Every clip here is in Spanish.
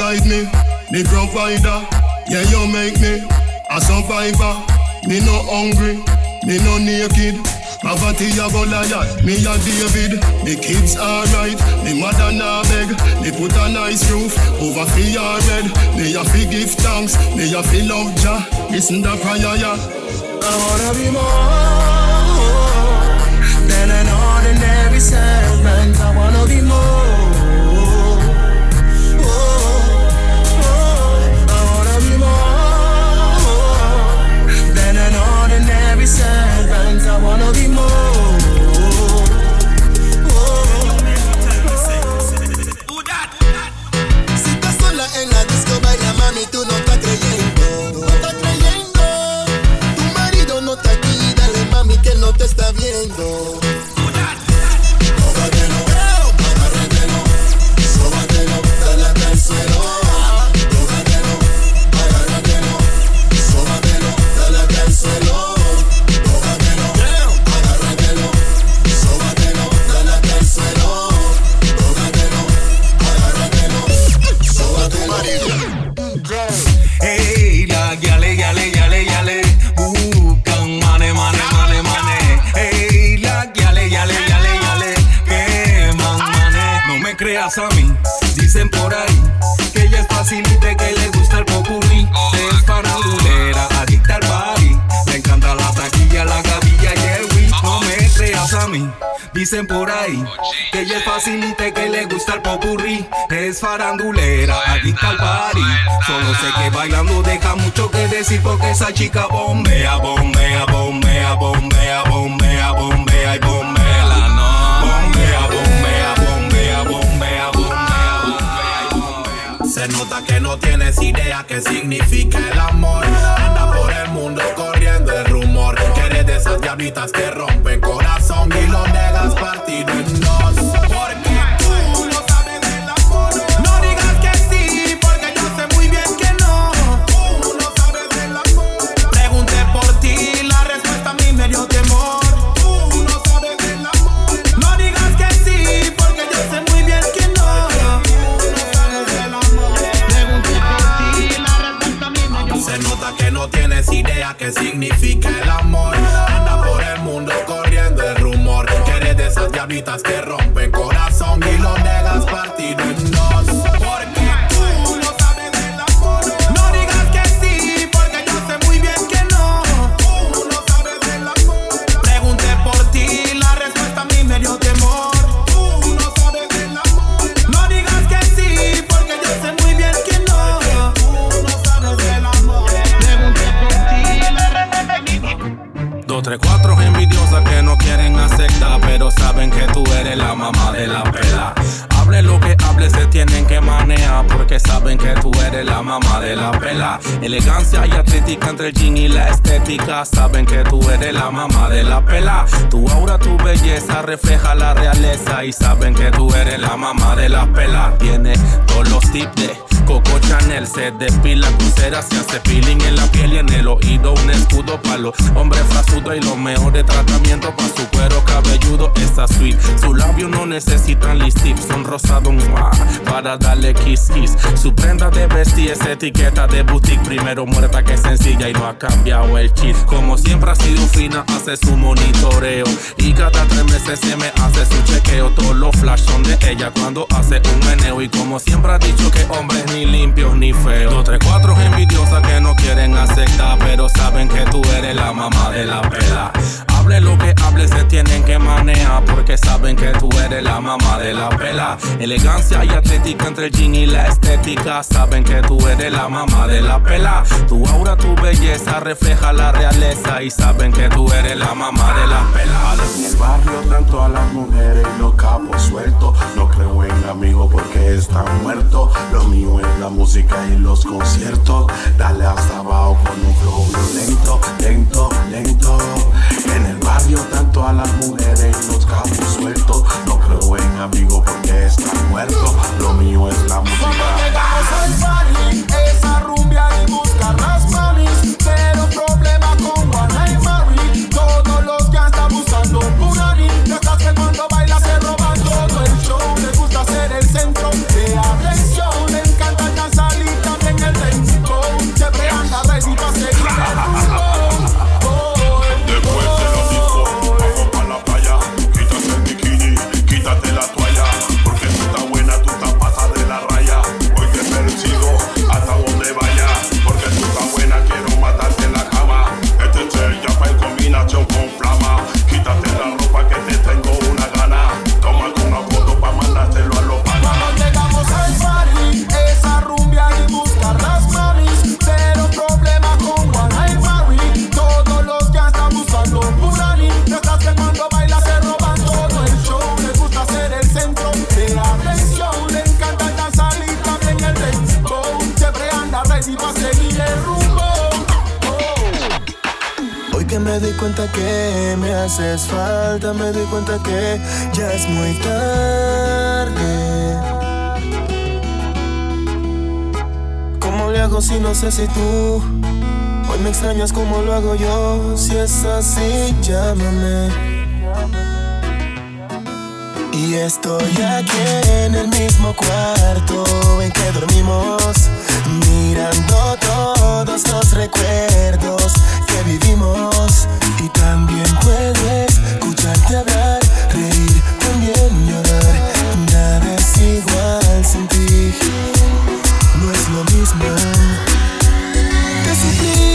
guide me, me provider. Yeah, you make me a survivor. Me no hungry, me no naked. Poverty a Goliath, me a David. Me kids alright, me mother na beg. Me put a nice roof over fi your. Me a fi give thanks, me a fi love Jah. Listen the prayer, yeah. I wanna be more than an ordinary servant. I wanna be more. mundo. Dicen por ahí que ella es facilite, que le gusta el popurrí. Es farandulera, adicta al party. Solo sé que bailando deja mucho que decir porque esa chica bombea, bombea, bombea, bombea, bombea, bombea y bombea. La. Bombea, bombea, bombea, bombea, bombea, bombea y bombea. Se nota que no tienes idea qué significa el amor. Anda por el mundo corriendo el rumor que eres de esas diablitas que rompen corazón significa el amor. Anda por el mundo corriendo el rumor que de esas diablitas que rompen Elegancia y atlética entre el jean y la estética. Saben que tú eres la mamá de la pela. Tu aura, tu belleza refleja la realeza. Y saben que tú eres la mamá de la pela. Tiene todos los tips de Coco Chanel. Se despila crucera, se hace peeling en la piel y en el oído. Un escudo para los hombres frasudos y los mejores tratamientos para su cuero cabelludo. Esa sweet. Su labio no necesitan tips son rosados para darle kiss kiss. Su prenda de vestir es etiqueta de boutique primero muerta que sencilla y no ha cambiado el chip. Como siempre ha sido fina, hace su monitoreo. Y cada tres meses se me hace su chequeo. Todos los flash son de ella cuando hace un meneo. Y como siempre ha dicho que hombres ni limpios ni feos. Dos, tres, cuatro envidiosas que no quieren aceptar, pero saben que tú eres la mamá de la pela. Hable lo que hable, se tienen que manejar porque saben que tú eres la mamá de la pela. Elegancia y atlética entre el jean y la estética. Saben que tú eres la mamá de la pela. Tu aura, tu belleza refleja la realeza y saben que tú eres la mamá de la pela. En el barrio tanto a las mujeres y los cabos sueltos. No creo en amigos porque están muertos. Lo mío es la música y los conciertos. Dale hasta abajo con un flow lento, lento, lento. En el barrio tanto a las mujeres y los cabos sueltos. No creo en amigos porque están muertos. Lo mío es la música. Esa rumbia y no sé si tú hoy me extrañas como lo hago yo. Si es así, llámame. Y estoy aquí en el mismo cuarto en que dormimos, mirando todos los recuerdos que vivimos. Y también puedo escucharte hablar, reír, también llorar. Nada es igual sin ti, no es lo mismo. discipline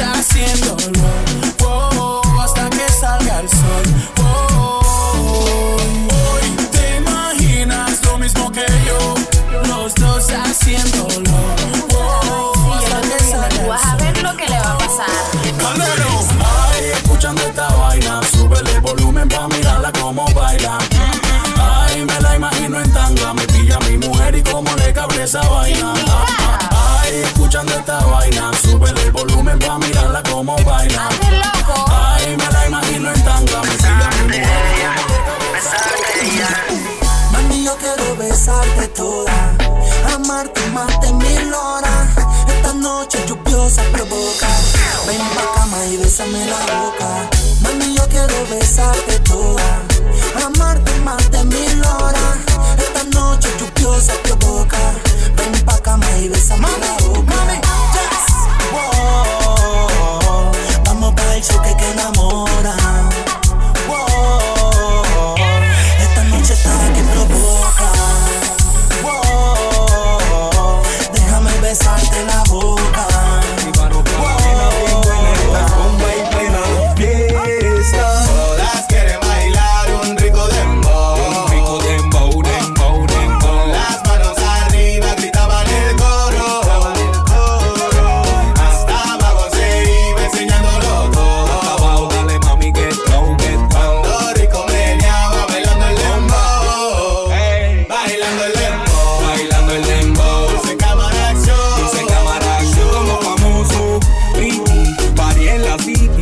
haciendo?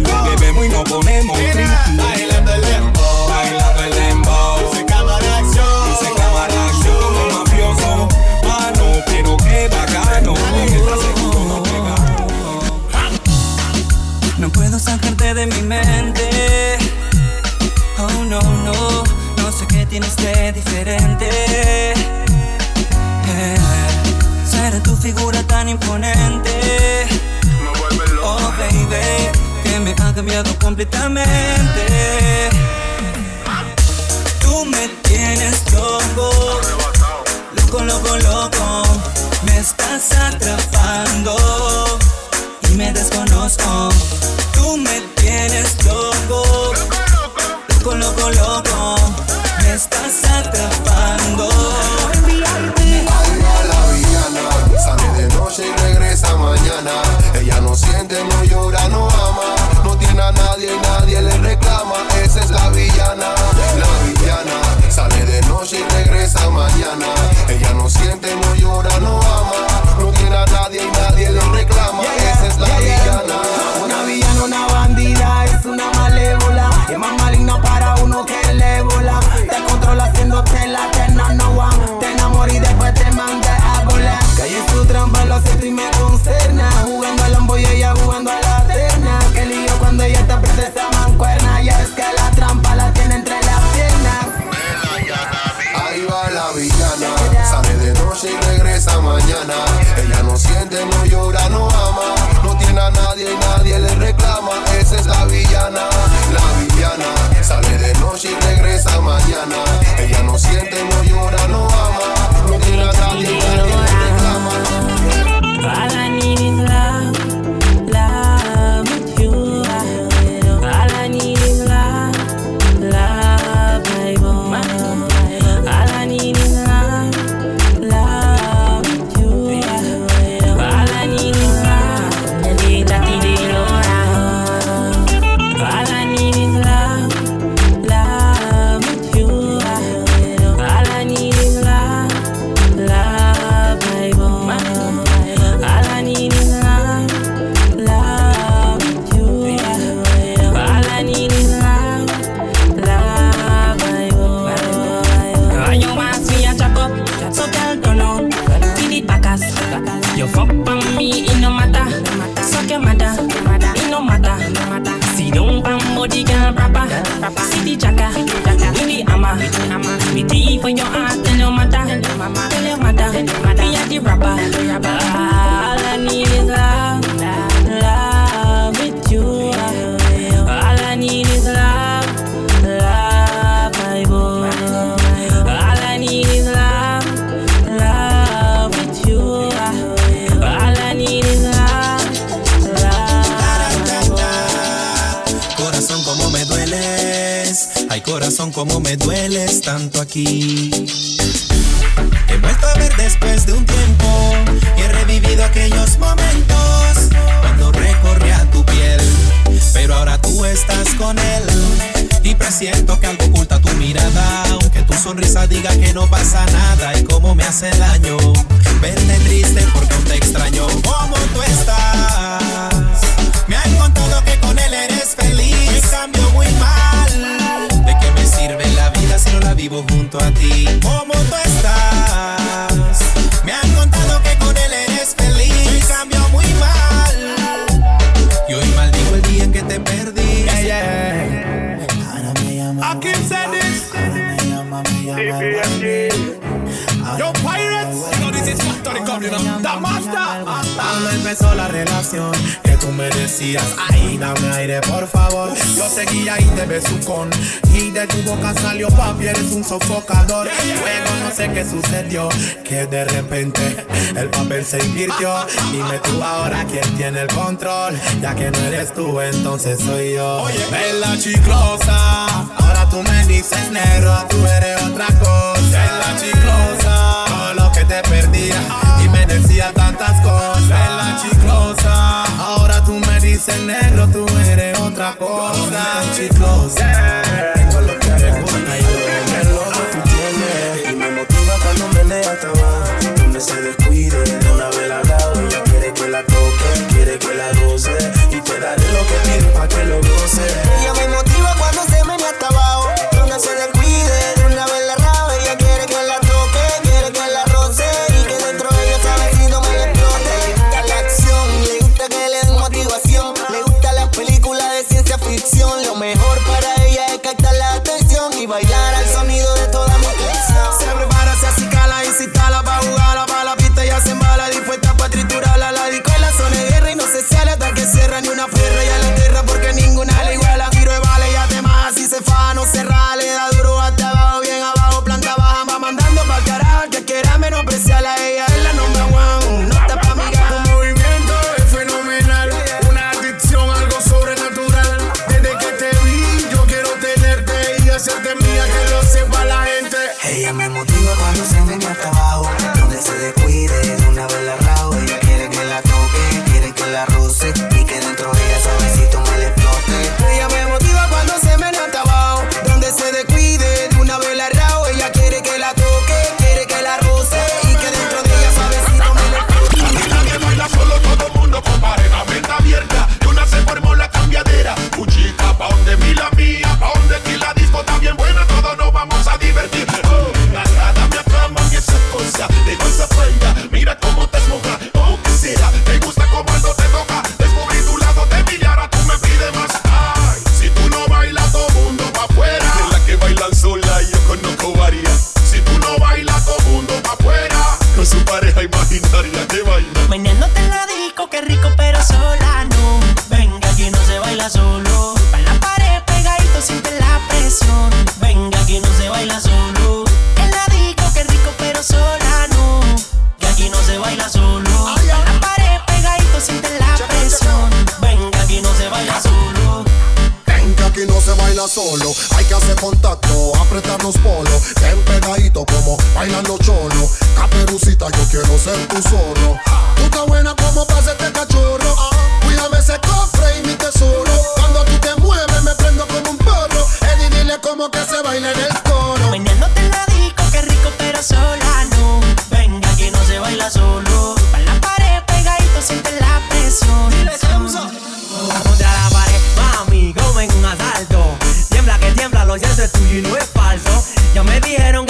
Que vemos y nos ponemos tristes. Bailando el dembow, bailando el dembow. Dice cámara acción, dice cámara acción. Como mafioso, ah, mano, pero qué bacano. No puedo sacarte de mi mente. Oh no, no, no sé qué tienes de diferente. Eh, Será tu figura tan imponente. No vuelves loco. Oh baby que me ha cambiado completamente. Tú me tienes loco, loco, loco, loco. Me estás atrapando y me desconozco. Tú me tienes loco, loco, loco, loco. Me estás atrapando. Sale de noche y regresa mañana. Ella no siente, no llora, no ama. A nadie y nadie le reclama. Esa es la villana, la villana. Sale de noche y regresa mañana. Ella no siente, no llora, no ama. No tiene a nadie y nadie le reclama. Esa es la villana. Una villana, una bandida, es una malévola. Es más maligna para uno que el ébola. Te controla haciéndote la terna, no. Te enamora y después te manda a volar. Calle su trampa, lo siento y me Ella no siente, no llora, no ama. No tiene a nadie y nadie le reclama. Esa es la villana, la villana. Sale de noche y regresa mañana. Ella no siente, no llora, decías, ay, dame aire, por favor. Yo seguía y te besucón. Y de tu boca salió papi, eres un sofocador. Luego no sé qué sucedió, que de repente el papel se invirtió. Dime tú ahora quién tiene el control. Ya que no eres tú, entonces soy yo. Oye, bella chiclosa. Ahora tú me dices negro, tú eres otra cosa. Bella chiclosa. Todo lo que te perdía y me decía tantas cosas. Bella chiclosa. Me dices negro, tú eres otra cosa. Chiclosa. Tengo lo que gusta y yo. El loco tú tienes. Y me motiva cuando menea hasta abajo. Donde se descuide, de una vez la hago. Ella quiere que la toque, quiere que la goce. Y te daré lo que pide pa' que lo goce. Es tuyo y no es falso. Ya me dijeron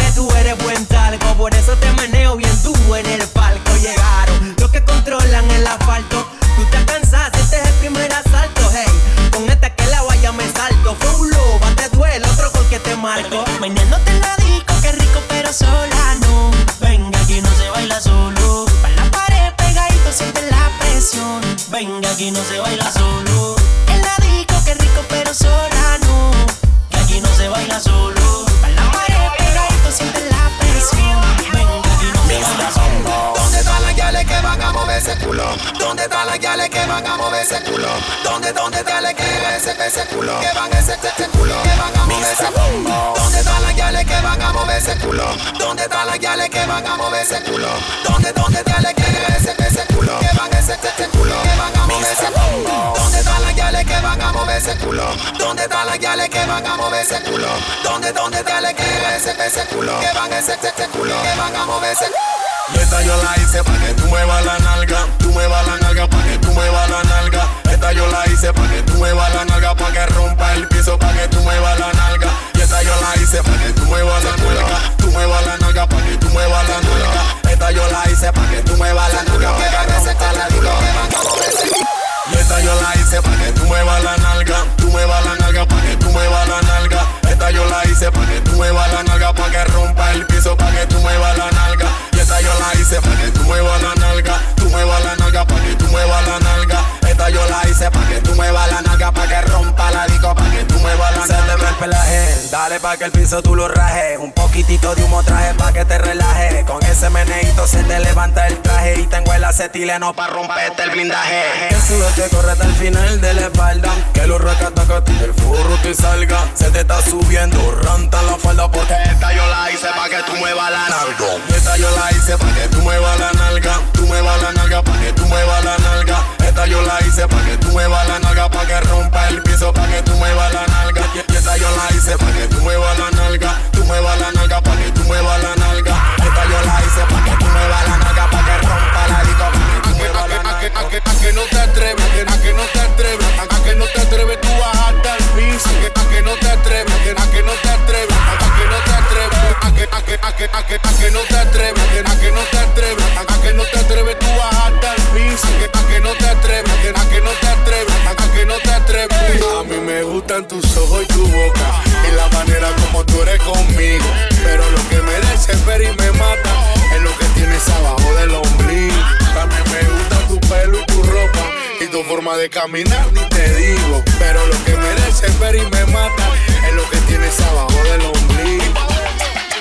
ese culo? ¿Dónde están las guiales que van a mover ese culo? ¿Dónde, dónde están las que ese, ese culo? Que van ese, ese culo, que van a mover ese Y esta yo la hice pa' que tú muevas la nalga, tú muevas la nalga pa' que tú muevas la nalga. Esta yo la hice pa' que tú muevas la nalga, pa' que rompa el piso, pa' que tú muevas la nalga. Y esta yo la hice pa' que tú muevas la nalga, tú muevas la nalga, pa' que tú muevas la nalga. Esta yo la hice pa' que tú muevas la nalga, pa' que rompa la nalga. Esta yo la hice pa' que tú muevas la nalga, tú muevas la nalga, pa' que tú muevas la nalga. Esta yo la hice pa' que tú muevas la nalga, pa' que rompa el piso, pa' que tú muevas la nalga. Esta yo la hice pa' que tú muevas la nalga, tú muevas la nalga, pa' que tú muevas la nalga. Esta yo la hice pa' que tú muevas la nalga, pa' que rompa la disco, pa' que tú muevas la nalga. Se te el dale pa' que el piso tú lo rajes. Un poquitito de humo traje pa' que te relajes. Con ese meneito se te levanta el traje. Y tengo el acetileno pa' romperte el blindaje. Que sube que corre hasta el final de la espalda. Que los racatacati del forro te salga. Se te está subiendo, ranta la falda. Porque esta yo la hice pa' que tú muevas la nalga. Esta yo la hice pa' que tú muevas la nalga, tú muevas la nalga, pa' que tú muevas la nalga. Esta yo la hice pa' que tú muevas la nalga, pa' que rompa el piso, pa' que tú muevas la nalga. Esta yo la hice pa' que tú muevas la nalga, tú muevas la nalga, pa' que tú muevas la nalga. Esta yo la hice pa' que tú muevas la nalga, pa' que rompa la disco, pa' que tú muevas la nalga. A que, a que no te atreves, a que, que no te atreves, a, que no te atreves tú bajarte al piso, a que, a que no te atreves, a que, que no te atreves, a, que no te atreves, a que, a que, a que, a que, a que no te atreves, a que, que no te atreves, a, que no te atreves tú bajarte al piso, a que, a que no te atreves, a que, que no te atreves, a que no te atreves. A mí me gustan tus ojos conmigo, pero lo que me desespera y me mata es lo que tienes abajo del ombligo. También me gusta tu pelo y tu ropa y tu forma de caminar, ni te digo. Pero lo que me desespera y me mata es lo que tienes abajo del ombligo.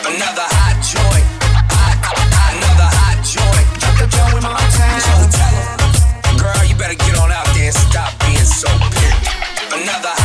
Another hot joint. Hot, hot, another hot joint. 'em, girl, you better get on out there and stop being so picky. Another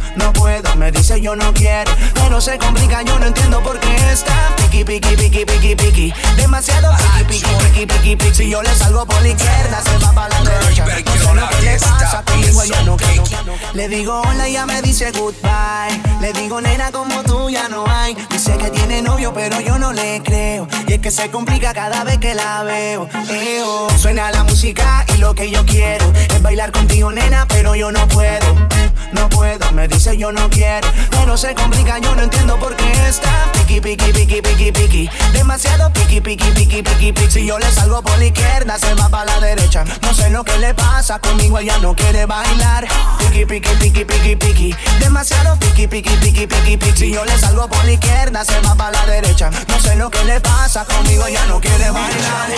No puedo, me dice yo no quiero. Pero se complica, yo no entiendo por qué está piqui, piqui, piqui, piqui, piqui. Demasiado piqui, piqui, piqui, piqui, piqui. Si yo le salgo por la izquierda, se va para la derecha. No sé lo que le pasa conmigo, ella no quiero. Le digo hola y ya me dice goodbye. Le digo nena como tú ya no hay. Dice que tiene novio pero yo no le creo. Y es que se complica cada vez que la veo. Eo. Suena la música y lo que yo quiero es bailar contigo nena pero yo no puedo. No puedo, me dice yo no quiero. Pero se complica, yo no entiendo por qué está piqui, piqui, piqui, piqui, piqui. Demasiado piqui, piqui, piqui, piqui, piqui. Si yo le salgo por la izquierda, se va para la derecha. No sé lo que le pasa conmigo, ella no quiere bailar. Piqui, piqui, piqui, piqui, piqui. Demasiado piqui, piqui, piqui, piqui, piqui. Si yo le salgo por la izquierda, se va para la derecha. No sé lo que le pasa conmigo, ella no quiere bailar.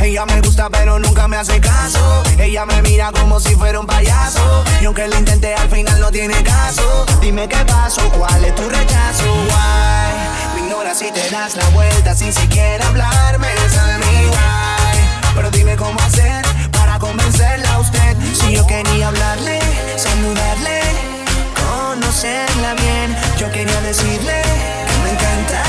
Ella me gusta, pero nunca me hace caso. Ella me mira como si fuera un payaso. Y aunque lo intenté, al final no tiene caso. Dime qué pasó, cuál es tu rechazo. Why? Me ignoras si te das la vuelta sin siquiera hablarme. Tell me why. Pero dime cómo hacer para convencerla a usted. Si yo quería hablarle, saludarle, conocerla bien. Yo quería decirle que me encanta.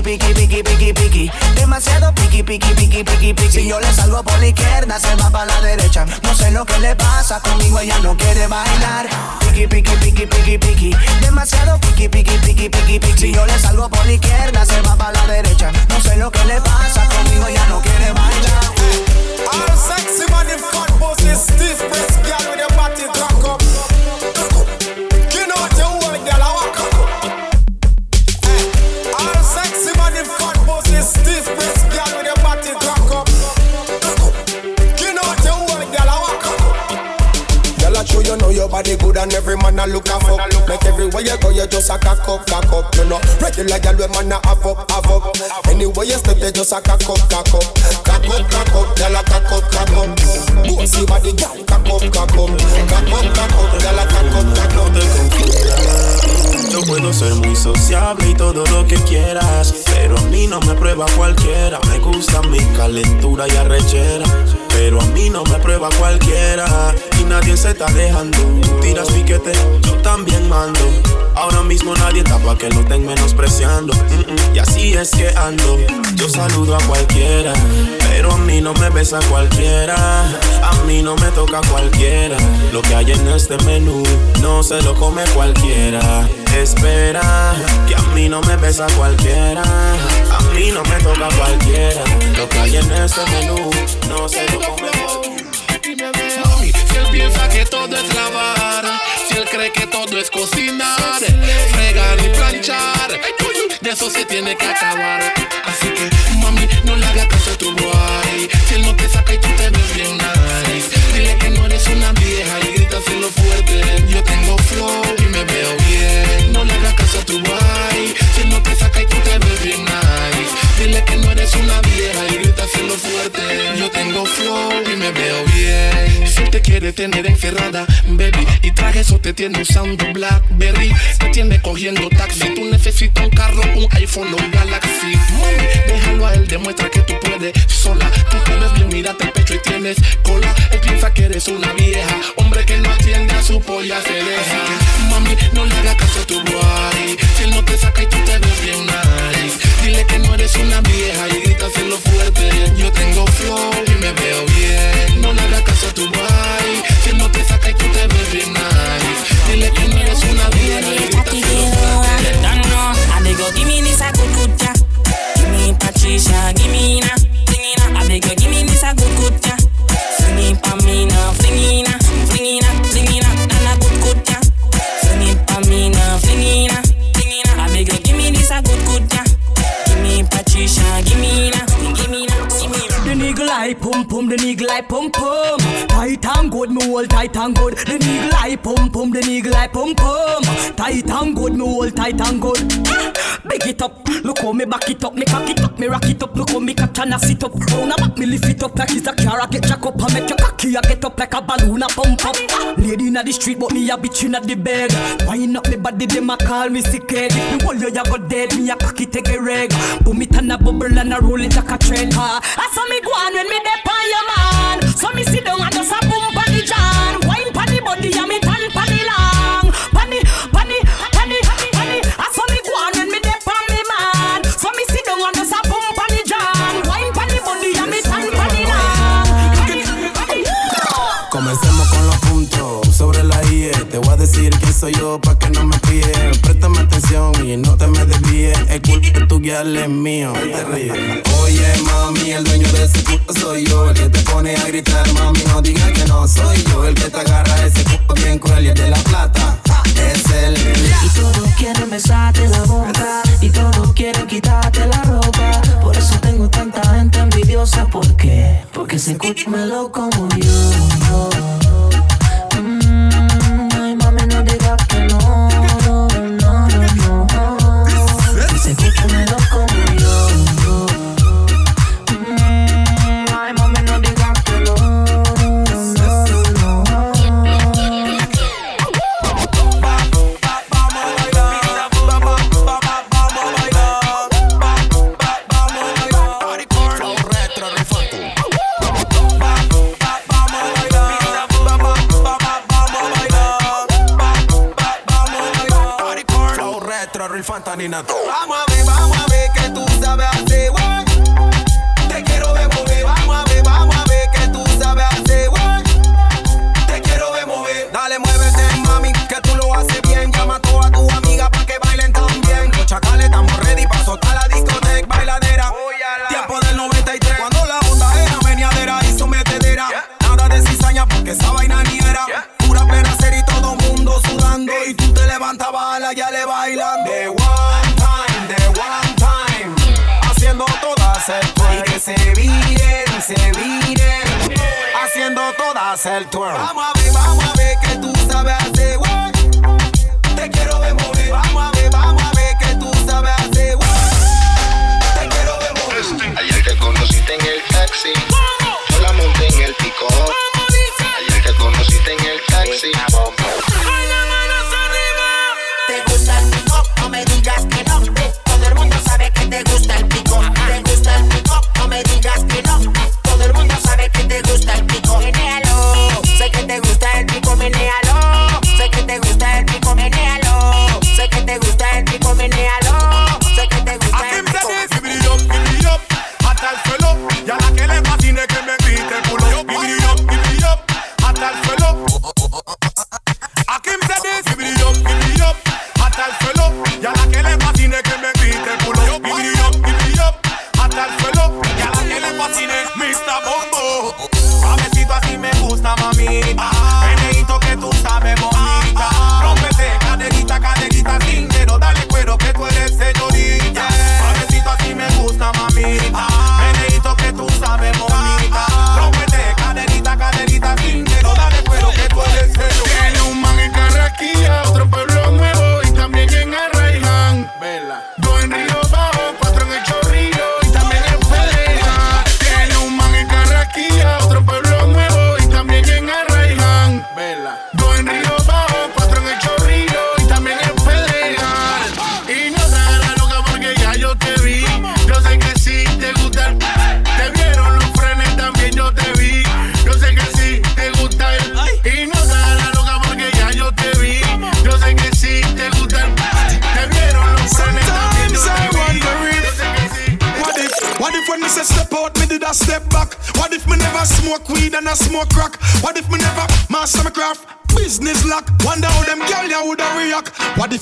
Piqui, piqui, piqui, piqui, piqui. Demasiado piqui, piqui, piqui, piqui, piqui. Si yo le salgo por la izquierda, se va para la derecha. No sé lo que le pasa conmigo, ella no quiere bailar. Piqui, piqui, piqui, piqui, piqui. Demasiado piqui, piqui, piqui, piqui, piqui. Si yo le salgo por la izquierda, se va para la derecha. No sé lo que le pasa Know, regular girl, when man a have up, have up. Anywhere you step, you just a cock up, cock up, cock up, cock up. Girl, a cock up, cock up. Bossy body, girl, cock up, cock up, cock up, cock up. Girl, a cock up, cock up. Yo puedo ser muy sociable y todo lo que quieras, pero a mí no me prueba cualquiera. Me gusta mi calentura y arrechera, pero a mí no me prueba cualquiera. Se está dejando. Tiras piquete, yo también mando. Ahora mismo nadie tapa que lo estén menospreciando. Y así es que ando. Yo saludo a cualquiera, pero a mí no me besa cualquiera. A mí no me toca cualquiera. Lo que hay en este menú no se lo come cualquiera. Espera, que a mí no me besa cualquiera. A mí no me toca cualquiera. Lo que hay en este menú no se lo come cualquiera. Todo es lavar, si él cree que todo es cocinar, fregar y planchar, de eso se tiene que acabar. Así que, mami, no le hagas caso a tu boy. Si él no te saca y tú te ves bien nice, dile que no eres una vieja y grítaselo fuerte. Yo tengo flow y me veo bien. No le hagas caso a tu boy. Si él no te saca y tú te ves bien nice, dile que no eres una vieja fuerte. Yo tengo flow y me veo bien. Si él te quiere tener encerrada, baby, y traje eso te tiene usando Blackberry, te tiene cogiendo taxi. Tú necesitas un carro, un iPhone o un Galaxy. Mami, déjalo a él, demuestra que tú puedes sola. Tú te ves bien, mírate el pecho y tienes cola. Él piensa que eres una vieja, hombre que no atiende a su polla se deja. Mami, no le hagas caso a tu boy. Si él no te saca y tú te ves bien nice, dile que no eres una vieja y grítaselo fuerte. Yo tengo flow y me veo bien. No le hagas caso a tu boy. Si no te saca y tú te ves bien nice, dile que no eres una y grítaselo fuerte. Don't know. I beg you, give me this a good good. Give me Patricia, give me na, fling it na. I you, give me this a good good it pa me na, ผมผมเดี๋ยวนี้กลายผมผมไป Tight and good, me hold tight and good. The nigga like pum pum, the nigga like pum pum. Tight and good, me hold tight and good. Ah, Big it up, look how me back it up, me cock it up, me rock it up. Look how me catch and I sit up. Round about me lift it up like it's a car. I get jack up and make your cocky I get up like a balloon a pump up. Lady inna the street, but me a bitch inna the bed. Wind up me body, them a call me sick head. If me hold you, you go dead. Me a cocky take a reg. Boom it and a bubble and a roll it like a trend. Ha. I saw me go on when me dep on your man. So me sit down and just a soy yo pa' que no me pille. Préstame atención y no te me desvíes. El culo de tu guial es mío. Te ríes. Oye, mami, el dueño de ese culo soy yo. El que te pone a gritar, mami, no digas que no soy yo. El que te agarra ese culo bien cruel y el de la plata. Es el Y todos quieren besarte la boca. Y todos quieren quitarte la ropa. Por eso tengo tanta gente envidiosa. ¿Por qué? Porque ese culo me lo como yo. Mm, ay, mami, no digas que no. No, Latina. Todas el twerk. Vamos a ver, vamos a ver que tú sabes hacer, guay. Te quiero ver mover. Vamos a ver, vamos a ver que tú sabes hacer, guay. Te quiero ver mover. Ayer que conociste en el taxi, yo la monté en el pico. Ayer que conociste en el taxi.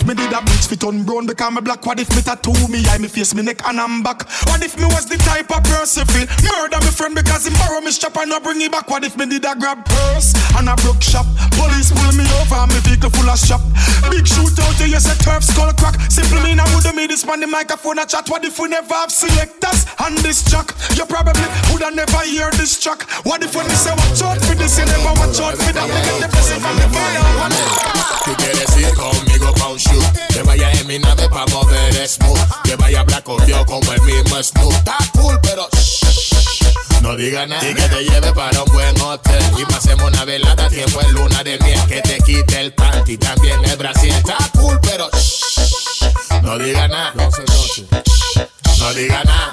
If me did a bleach fit on brown because me black? What if me tattoo me eye, me face, me neck and I'm back? What if me was the type of person feel murder me friend because he borrow me strap and not bring it back? What if me did a grab purse and a broke shop? Police pull me over and me vehicle full of shop. Big shootout, you say turf skull crack. Simple mean I woulda made this man the microphone a chat. What if we never have selectors on this track? You probably woulda never hear this track. What if when me say watch out for this, you never watch out for that? Me get the blessing from the father. Tú quieres ir conmigo pa' un shoot. Que vaya en mi nave pa' mover smooth. Que vaya blanco yo como el mismo Snoop. Está cool pero shh, no diga nada. Y que te lleve para un buen hotel. Y pasemos una velada tiempo en luna de miel. Que te quite el panty también el Brasil. Está cool pero shh, no diga nada. No diga nada.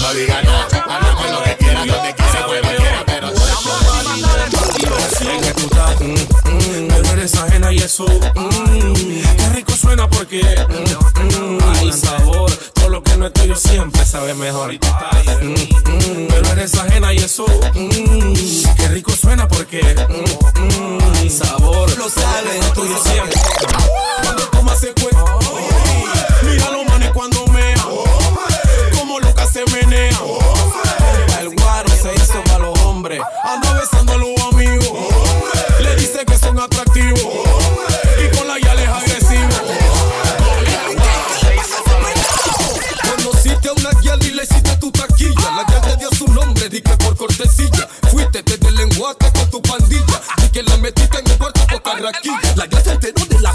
No diga nada. Hablamos lo que quiera, donde quiera, cuando quiera Pero Es que tú estás, mmm, no eres ajena y eso, mmm, qué rico suena porque, mmm, hay sabor, todo lo que no es tuyo siempre sabe mejor. Mm. Mmm, no eres ajena y eso, mmm, qué rico suena porque, mmm, hay sabor, lo sabe, no tuyo siempre. Cuando toma se fue, mira los manes cuando mea, como loca se menea. El guaro se hizo para los hombres. Te de lenguaje con tu pandilla. Y que la metiste en el puerto con carraquilla. La ya se enteró de la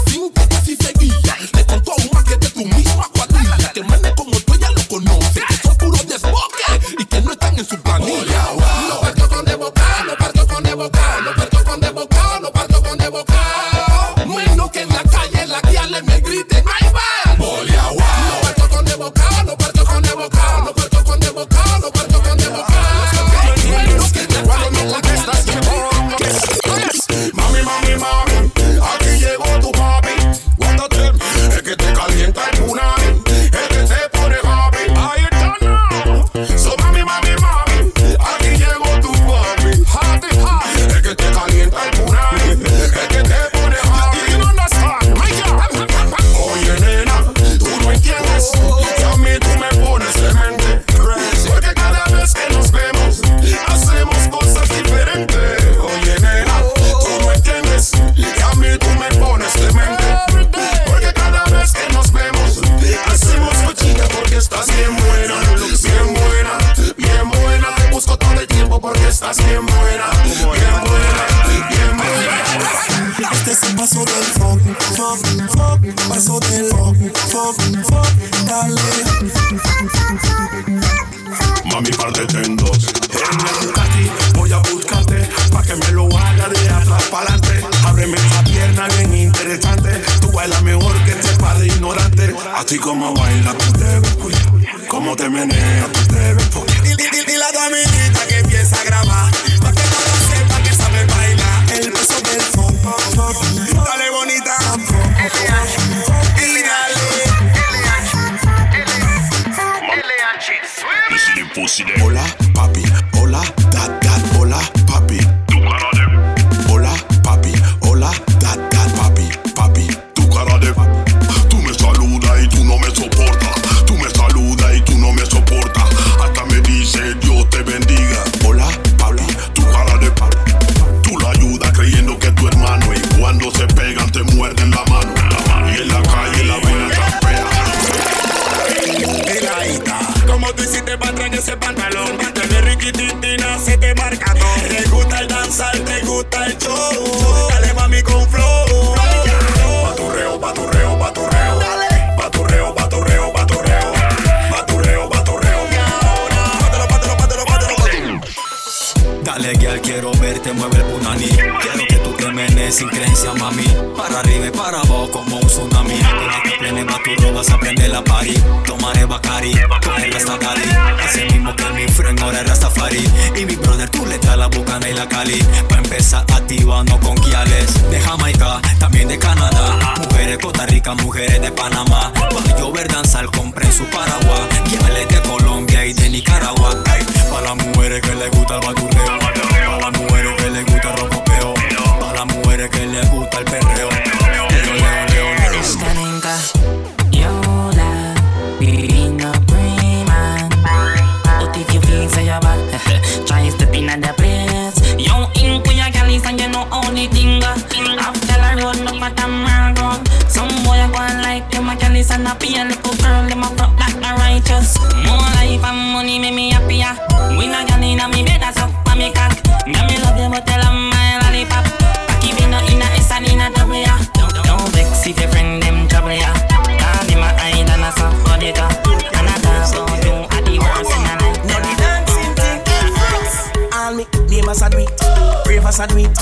a do it.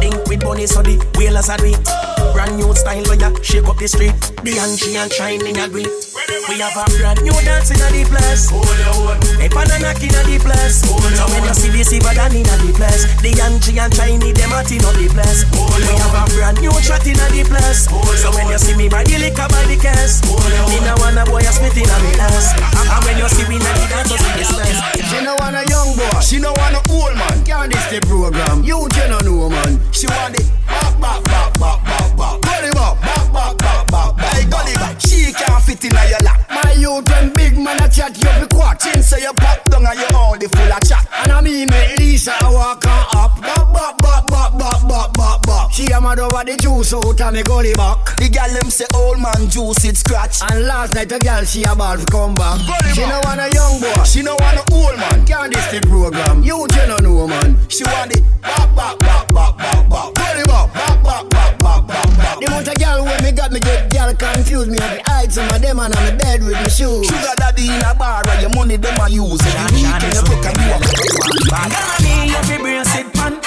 Think with bunny so the wheelers a do it. Brand new style oh where ya shake up the street. The and she and shine in a do it. We have a brand new dance in a the place. Hold your own. A banana in a the place. So when you see the silver dan in the place, the Angie and Chinese them a team up the place. We have a brand new shot in a the place. So when you see me buy the liquor by the case, me no wanna boy a spit in a me ass. And when you see me we not the dancers in this place, she no want a young boy, she no want a old man. Can't this the program? You don't know man. She want it back, back, back, back. Chat you fi quat. Chin say you pop down and you only full of chat. And I me make Lisa walk on up. Bop bop bop bop bop bop bop bop. She a mad over the juice out of me gully back. The gal them say old man juice it scratch. And last night a gal she a ball come back. Gully She back. no want a young boy. She no want no old man. Can't this the program. You you no know man. She want the bop bop bop bop bop bop. Gully. Bop bop bop bop bop bop. The amount of gal when me got me get gal confused. Me. Have to hide some of them and on the bed with me shoes. Sugar daddy in a bar and your money them a use. Every weekend you take and you a Gonna me you fi brace it man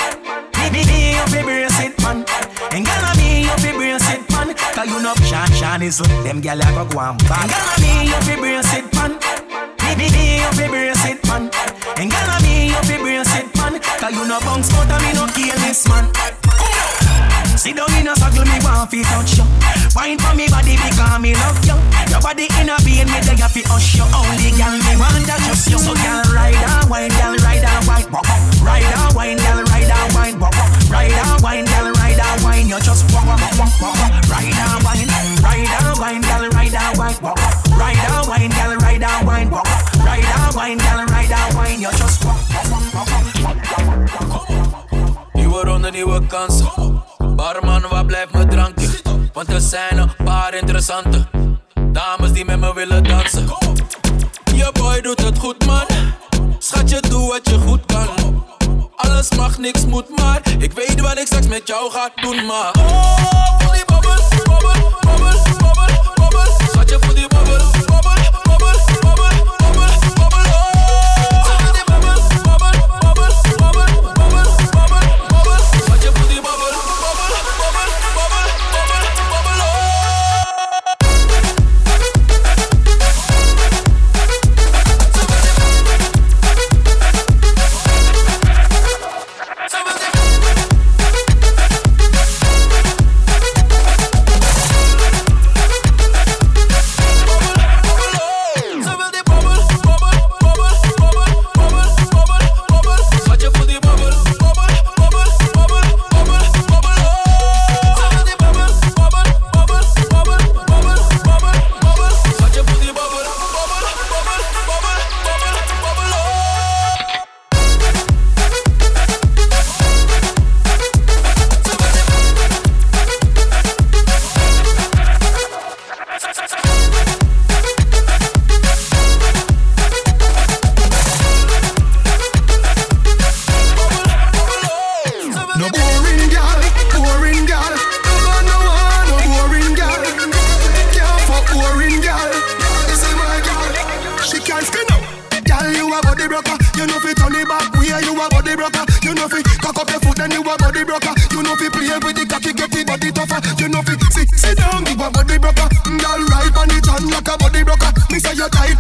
Me me me you fi brace it man. And gonna me you fi brace it man. Cause you know Sean Sean is them gyal a go go and bad Gonna me you fi brace it man. Me me me you fi brace it man. And gonna me you fi brace it man. Cause you know bounce out and me no kill this man Sit down in a circle, me want fi touch you. Wine for me body because me love you. Your body in a being me there fi hush you. Only girl me want that just you. So girl ride and wine, girl ride and wine, walk up. Ride and wine, girl ride and wine, walk up. Ride and wine, girl ride and wine. You just walk walk walk walk walk. Ride and wine, ride and wine, girl ride and wine, walk up. Ride and wine, girl ride and wine, walk up. Ride and wine, girl ride and wine. You just walk walk walk walk walk. Nieuwe ronde, nieuwe kansen. Barman, er zijn een paar interessante dames die met me willen dansen. Je boy doet het goed, man. Schatje, doe wat je goed kan. Alles mag, niks moet, maar ik weet wat ik straks met jou ga doen, maar. Oh,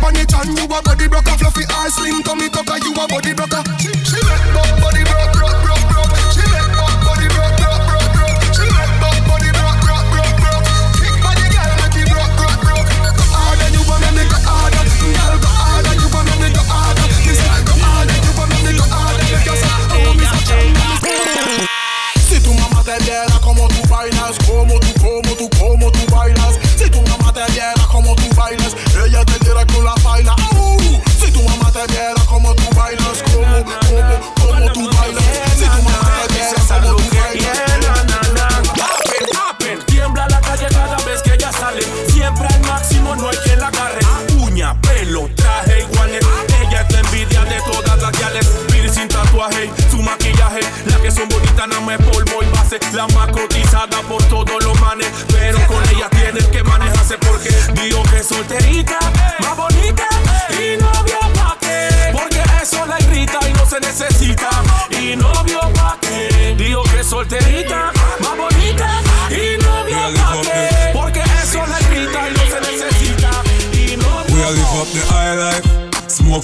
on it and you a body broker. Fluffy ass slim tummy tucker you a body broker.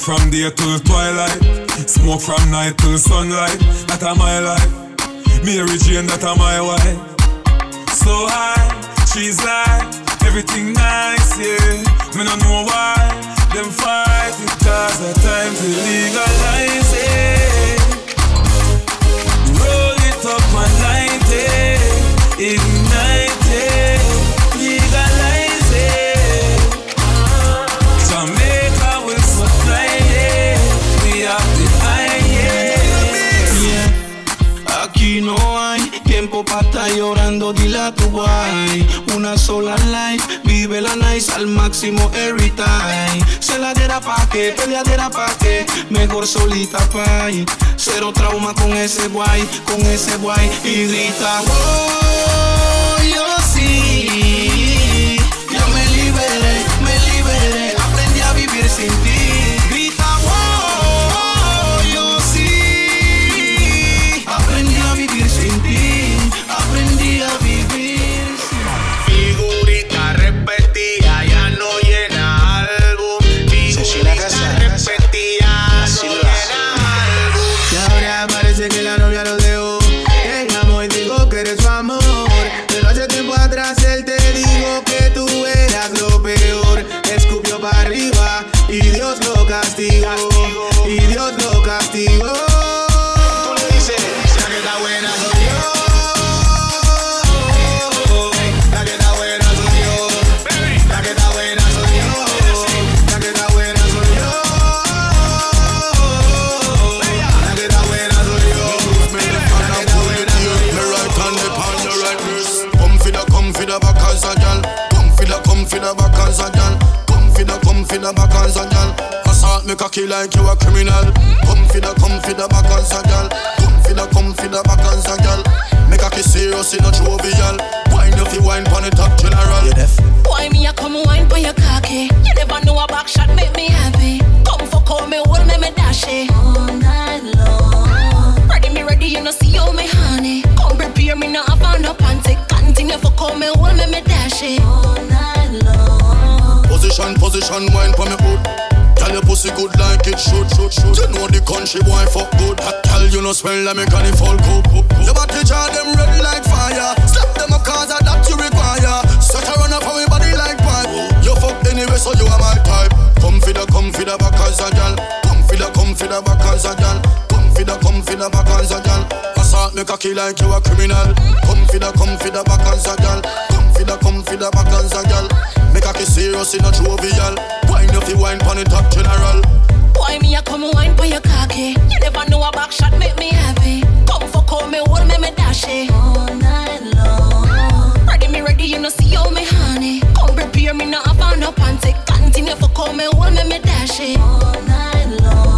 From day till twilight. Smoke from night till sunlight. That a my life. Mary Jane, that a my wife. So high, she's like everything nice, yeah. Me no know why them fight it 'cause the time to al máximo every time. Se la diera pa' que, peleadera pa' que, mejor solita pa' Cero trauma con ese guay, con ese guay y grita, oh, yo sí, cocky like you a criminal. Come for the, come for the back as a gal. Come for the, come for the back as a gal. Me cocky serious in a jovial. Wine if you wine pon the top general. You deaf? Why me a come wine for your cocky? You never know a back shot make me happy. Come fuck all me, hold me, me dash it. All night long. Ready me ready, you know see how me honey. Come prepare me now, I found a panty. Continue fuck all me, hold me, me dash it. All night long. Position, position, wine pon me hood. Tell your pussy good like it should, should, should. You know the country boy fuck good. Tell you no smell like me can it fall cook. Your body jar them red like fire. Slap them a cause that you require. Set her run up on me body like pipe. You fuck anyway, so you are my type. Come for the, come for the back as a gal. Come for the, come for the back as a gal. Come for the, come for the back as a gal. Assault me cocky like you a criminal. Come for the, come for the back as a gal. Come for the, come for the back as a gal. Make cocky serious in a jovial. Wine if you wine pon the top general. Why me a come wine for your cocky? You never know a back shot make me happy. Come fuck all me, hold me, me dash it. All night long. Ready me ready, you know see all me honey. Come prepare me I found a panty. Continue fuck all me, hold me, me dash it. All night long.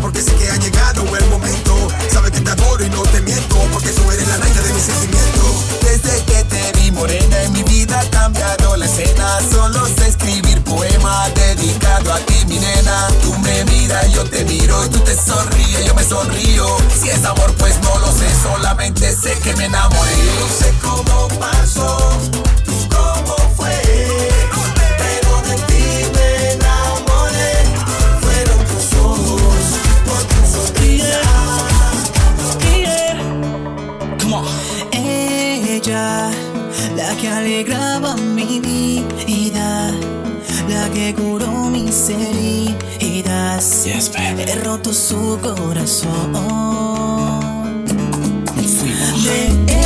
porque sé que ha llegado el momento. Sabes que te adoro y no te miento, porque tú eres la reina de mis sentimientos. Desde que te vi morena en mi vida ha cambiado la escena. Solo sé escribir poemas dedicado a ti, mi nena. Tú me miras, yo te miro y tú te sonríes, yo me sonrío. Si es amor, pues no lo sé, solamente sé que me enamoré. No sé cómo pasó. que alegraba mi vida, la que curó mis heridas. Yes, He roto su corazón. De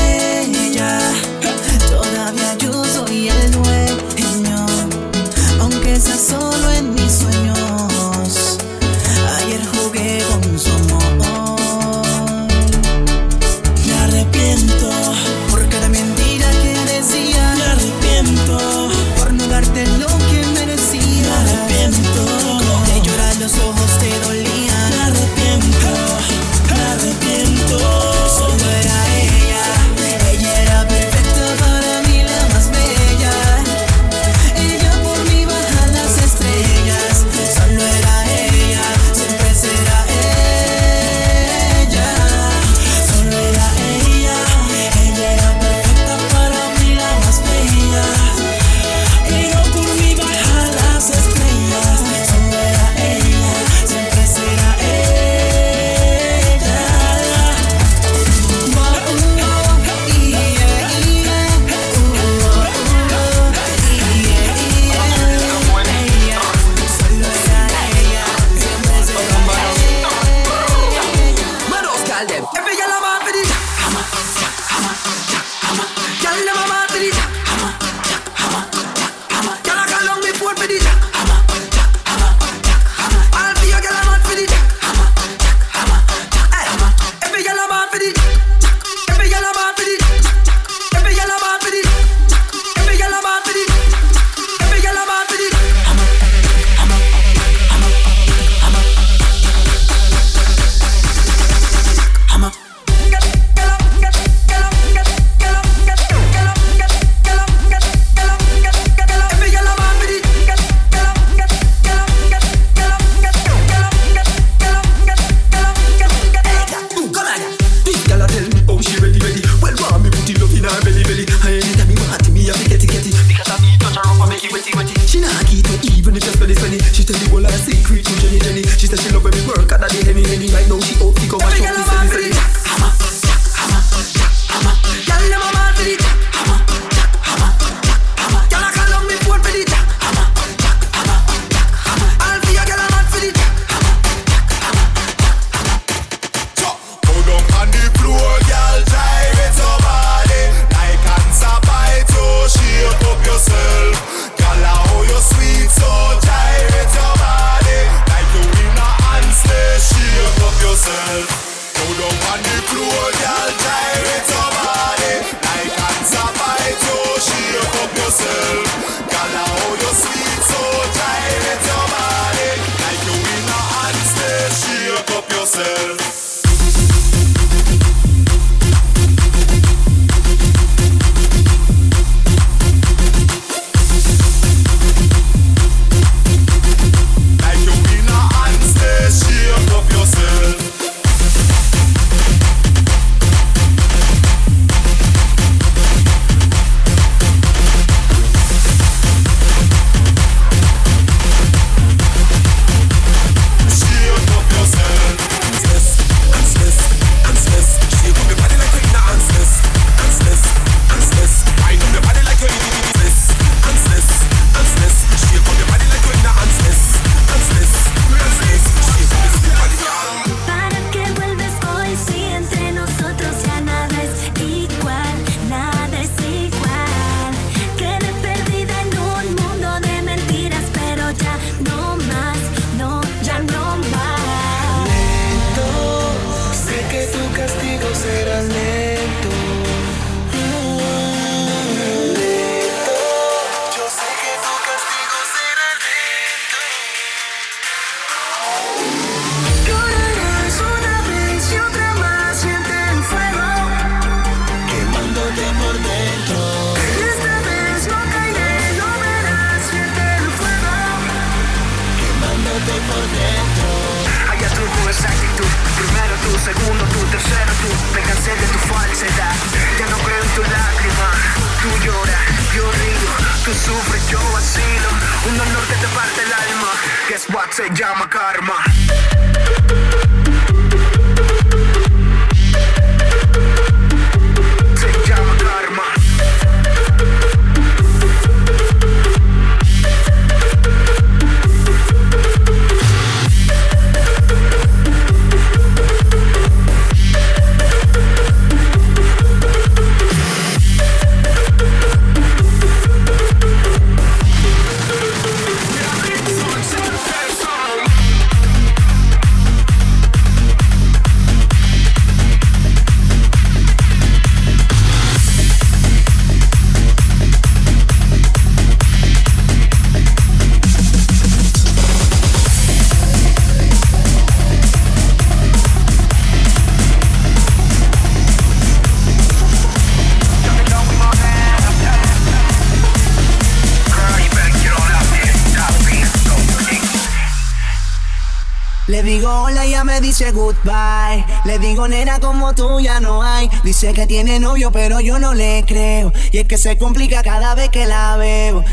Le digo nena como tú ya no hay. Dice que tiene novio pero yo no le creo. Y es que se complica cada vez que la veo.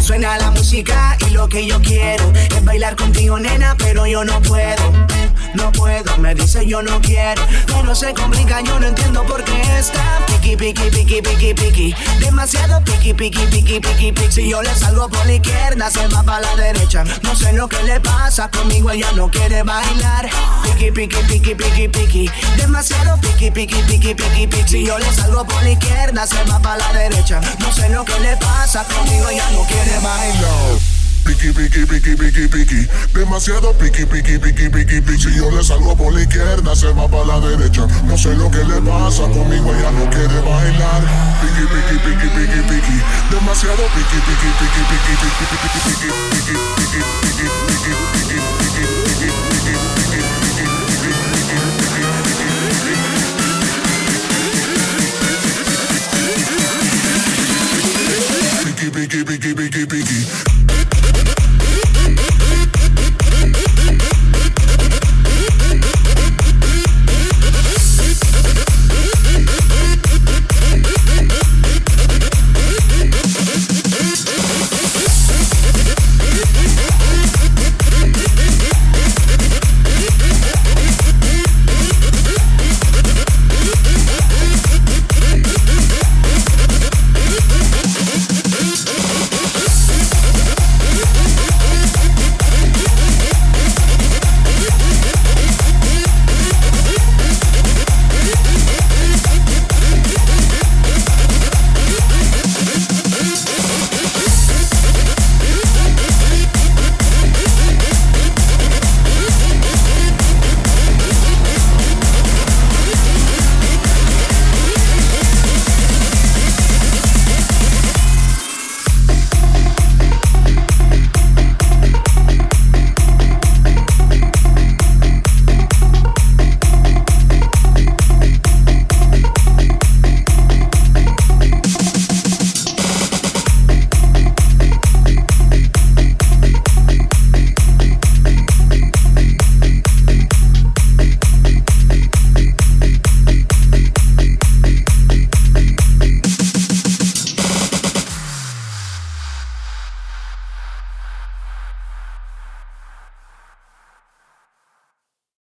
Suena la música y lo que yo quiero es bailar contigo nena pero yo no puedo. No puedo, me dice yo no quiero. Pero se complica, yo no entiendo por qué está piqui, piqui, piqui, piqui, piqui. Demasiado piqui, piqui, piqui, piqui, piqui. Si yo le salgo por la izquierda, se va para la derecha. No sé lo que le pasa conmigo, ella no quiere bailar. Piqui, piqui, piqui, piqui, piqui. Demasiado piqui, piqui, piqui, piqui, piqui. Si yo le salgo por la izquierda, se va para la derecha. No sé lo que le pasa conmigo, ella no quiere bailar piqui, piqui, piqui, piqui, piqui. Demasiado piqui, piqui, piqui, piqui, piqui. Si yo le salgo por la izquierda, se va para la derecha. No sé lo que le pasa conmigo, ella no quiere bailar. Piqui, piqui, piqui, piqui, piqui. Demasiado piqui, piqui, piqui, piqui, piqui, piqui, piqui, piqui, piqui, piqui, piqui, piqui, piqui, piqui, piqui, piqui, piqui, piqui, Biggie, biggie, biggie, biggie, biggie.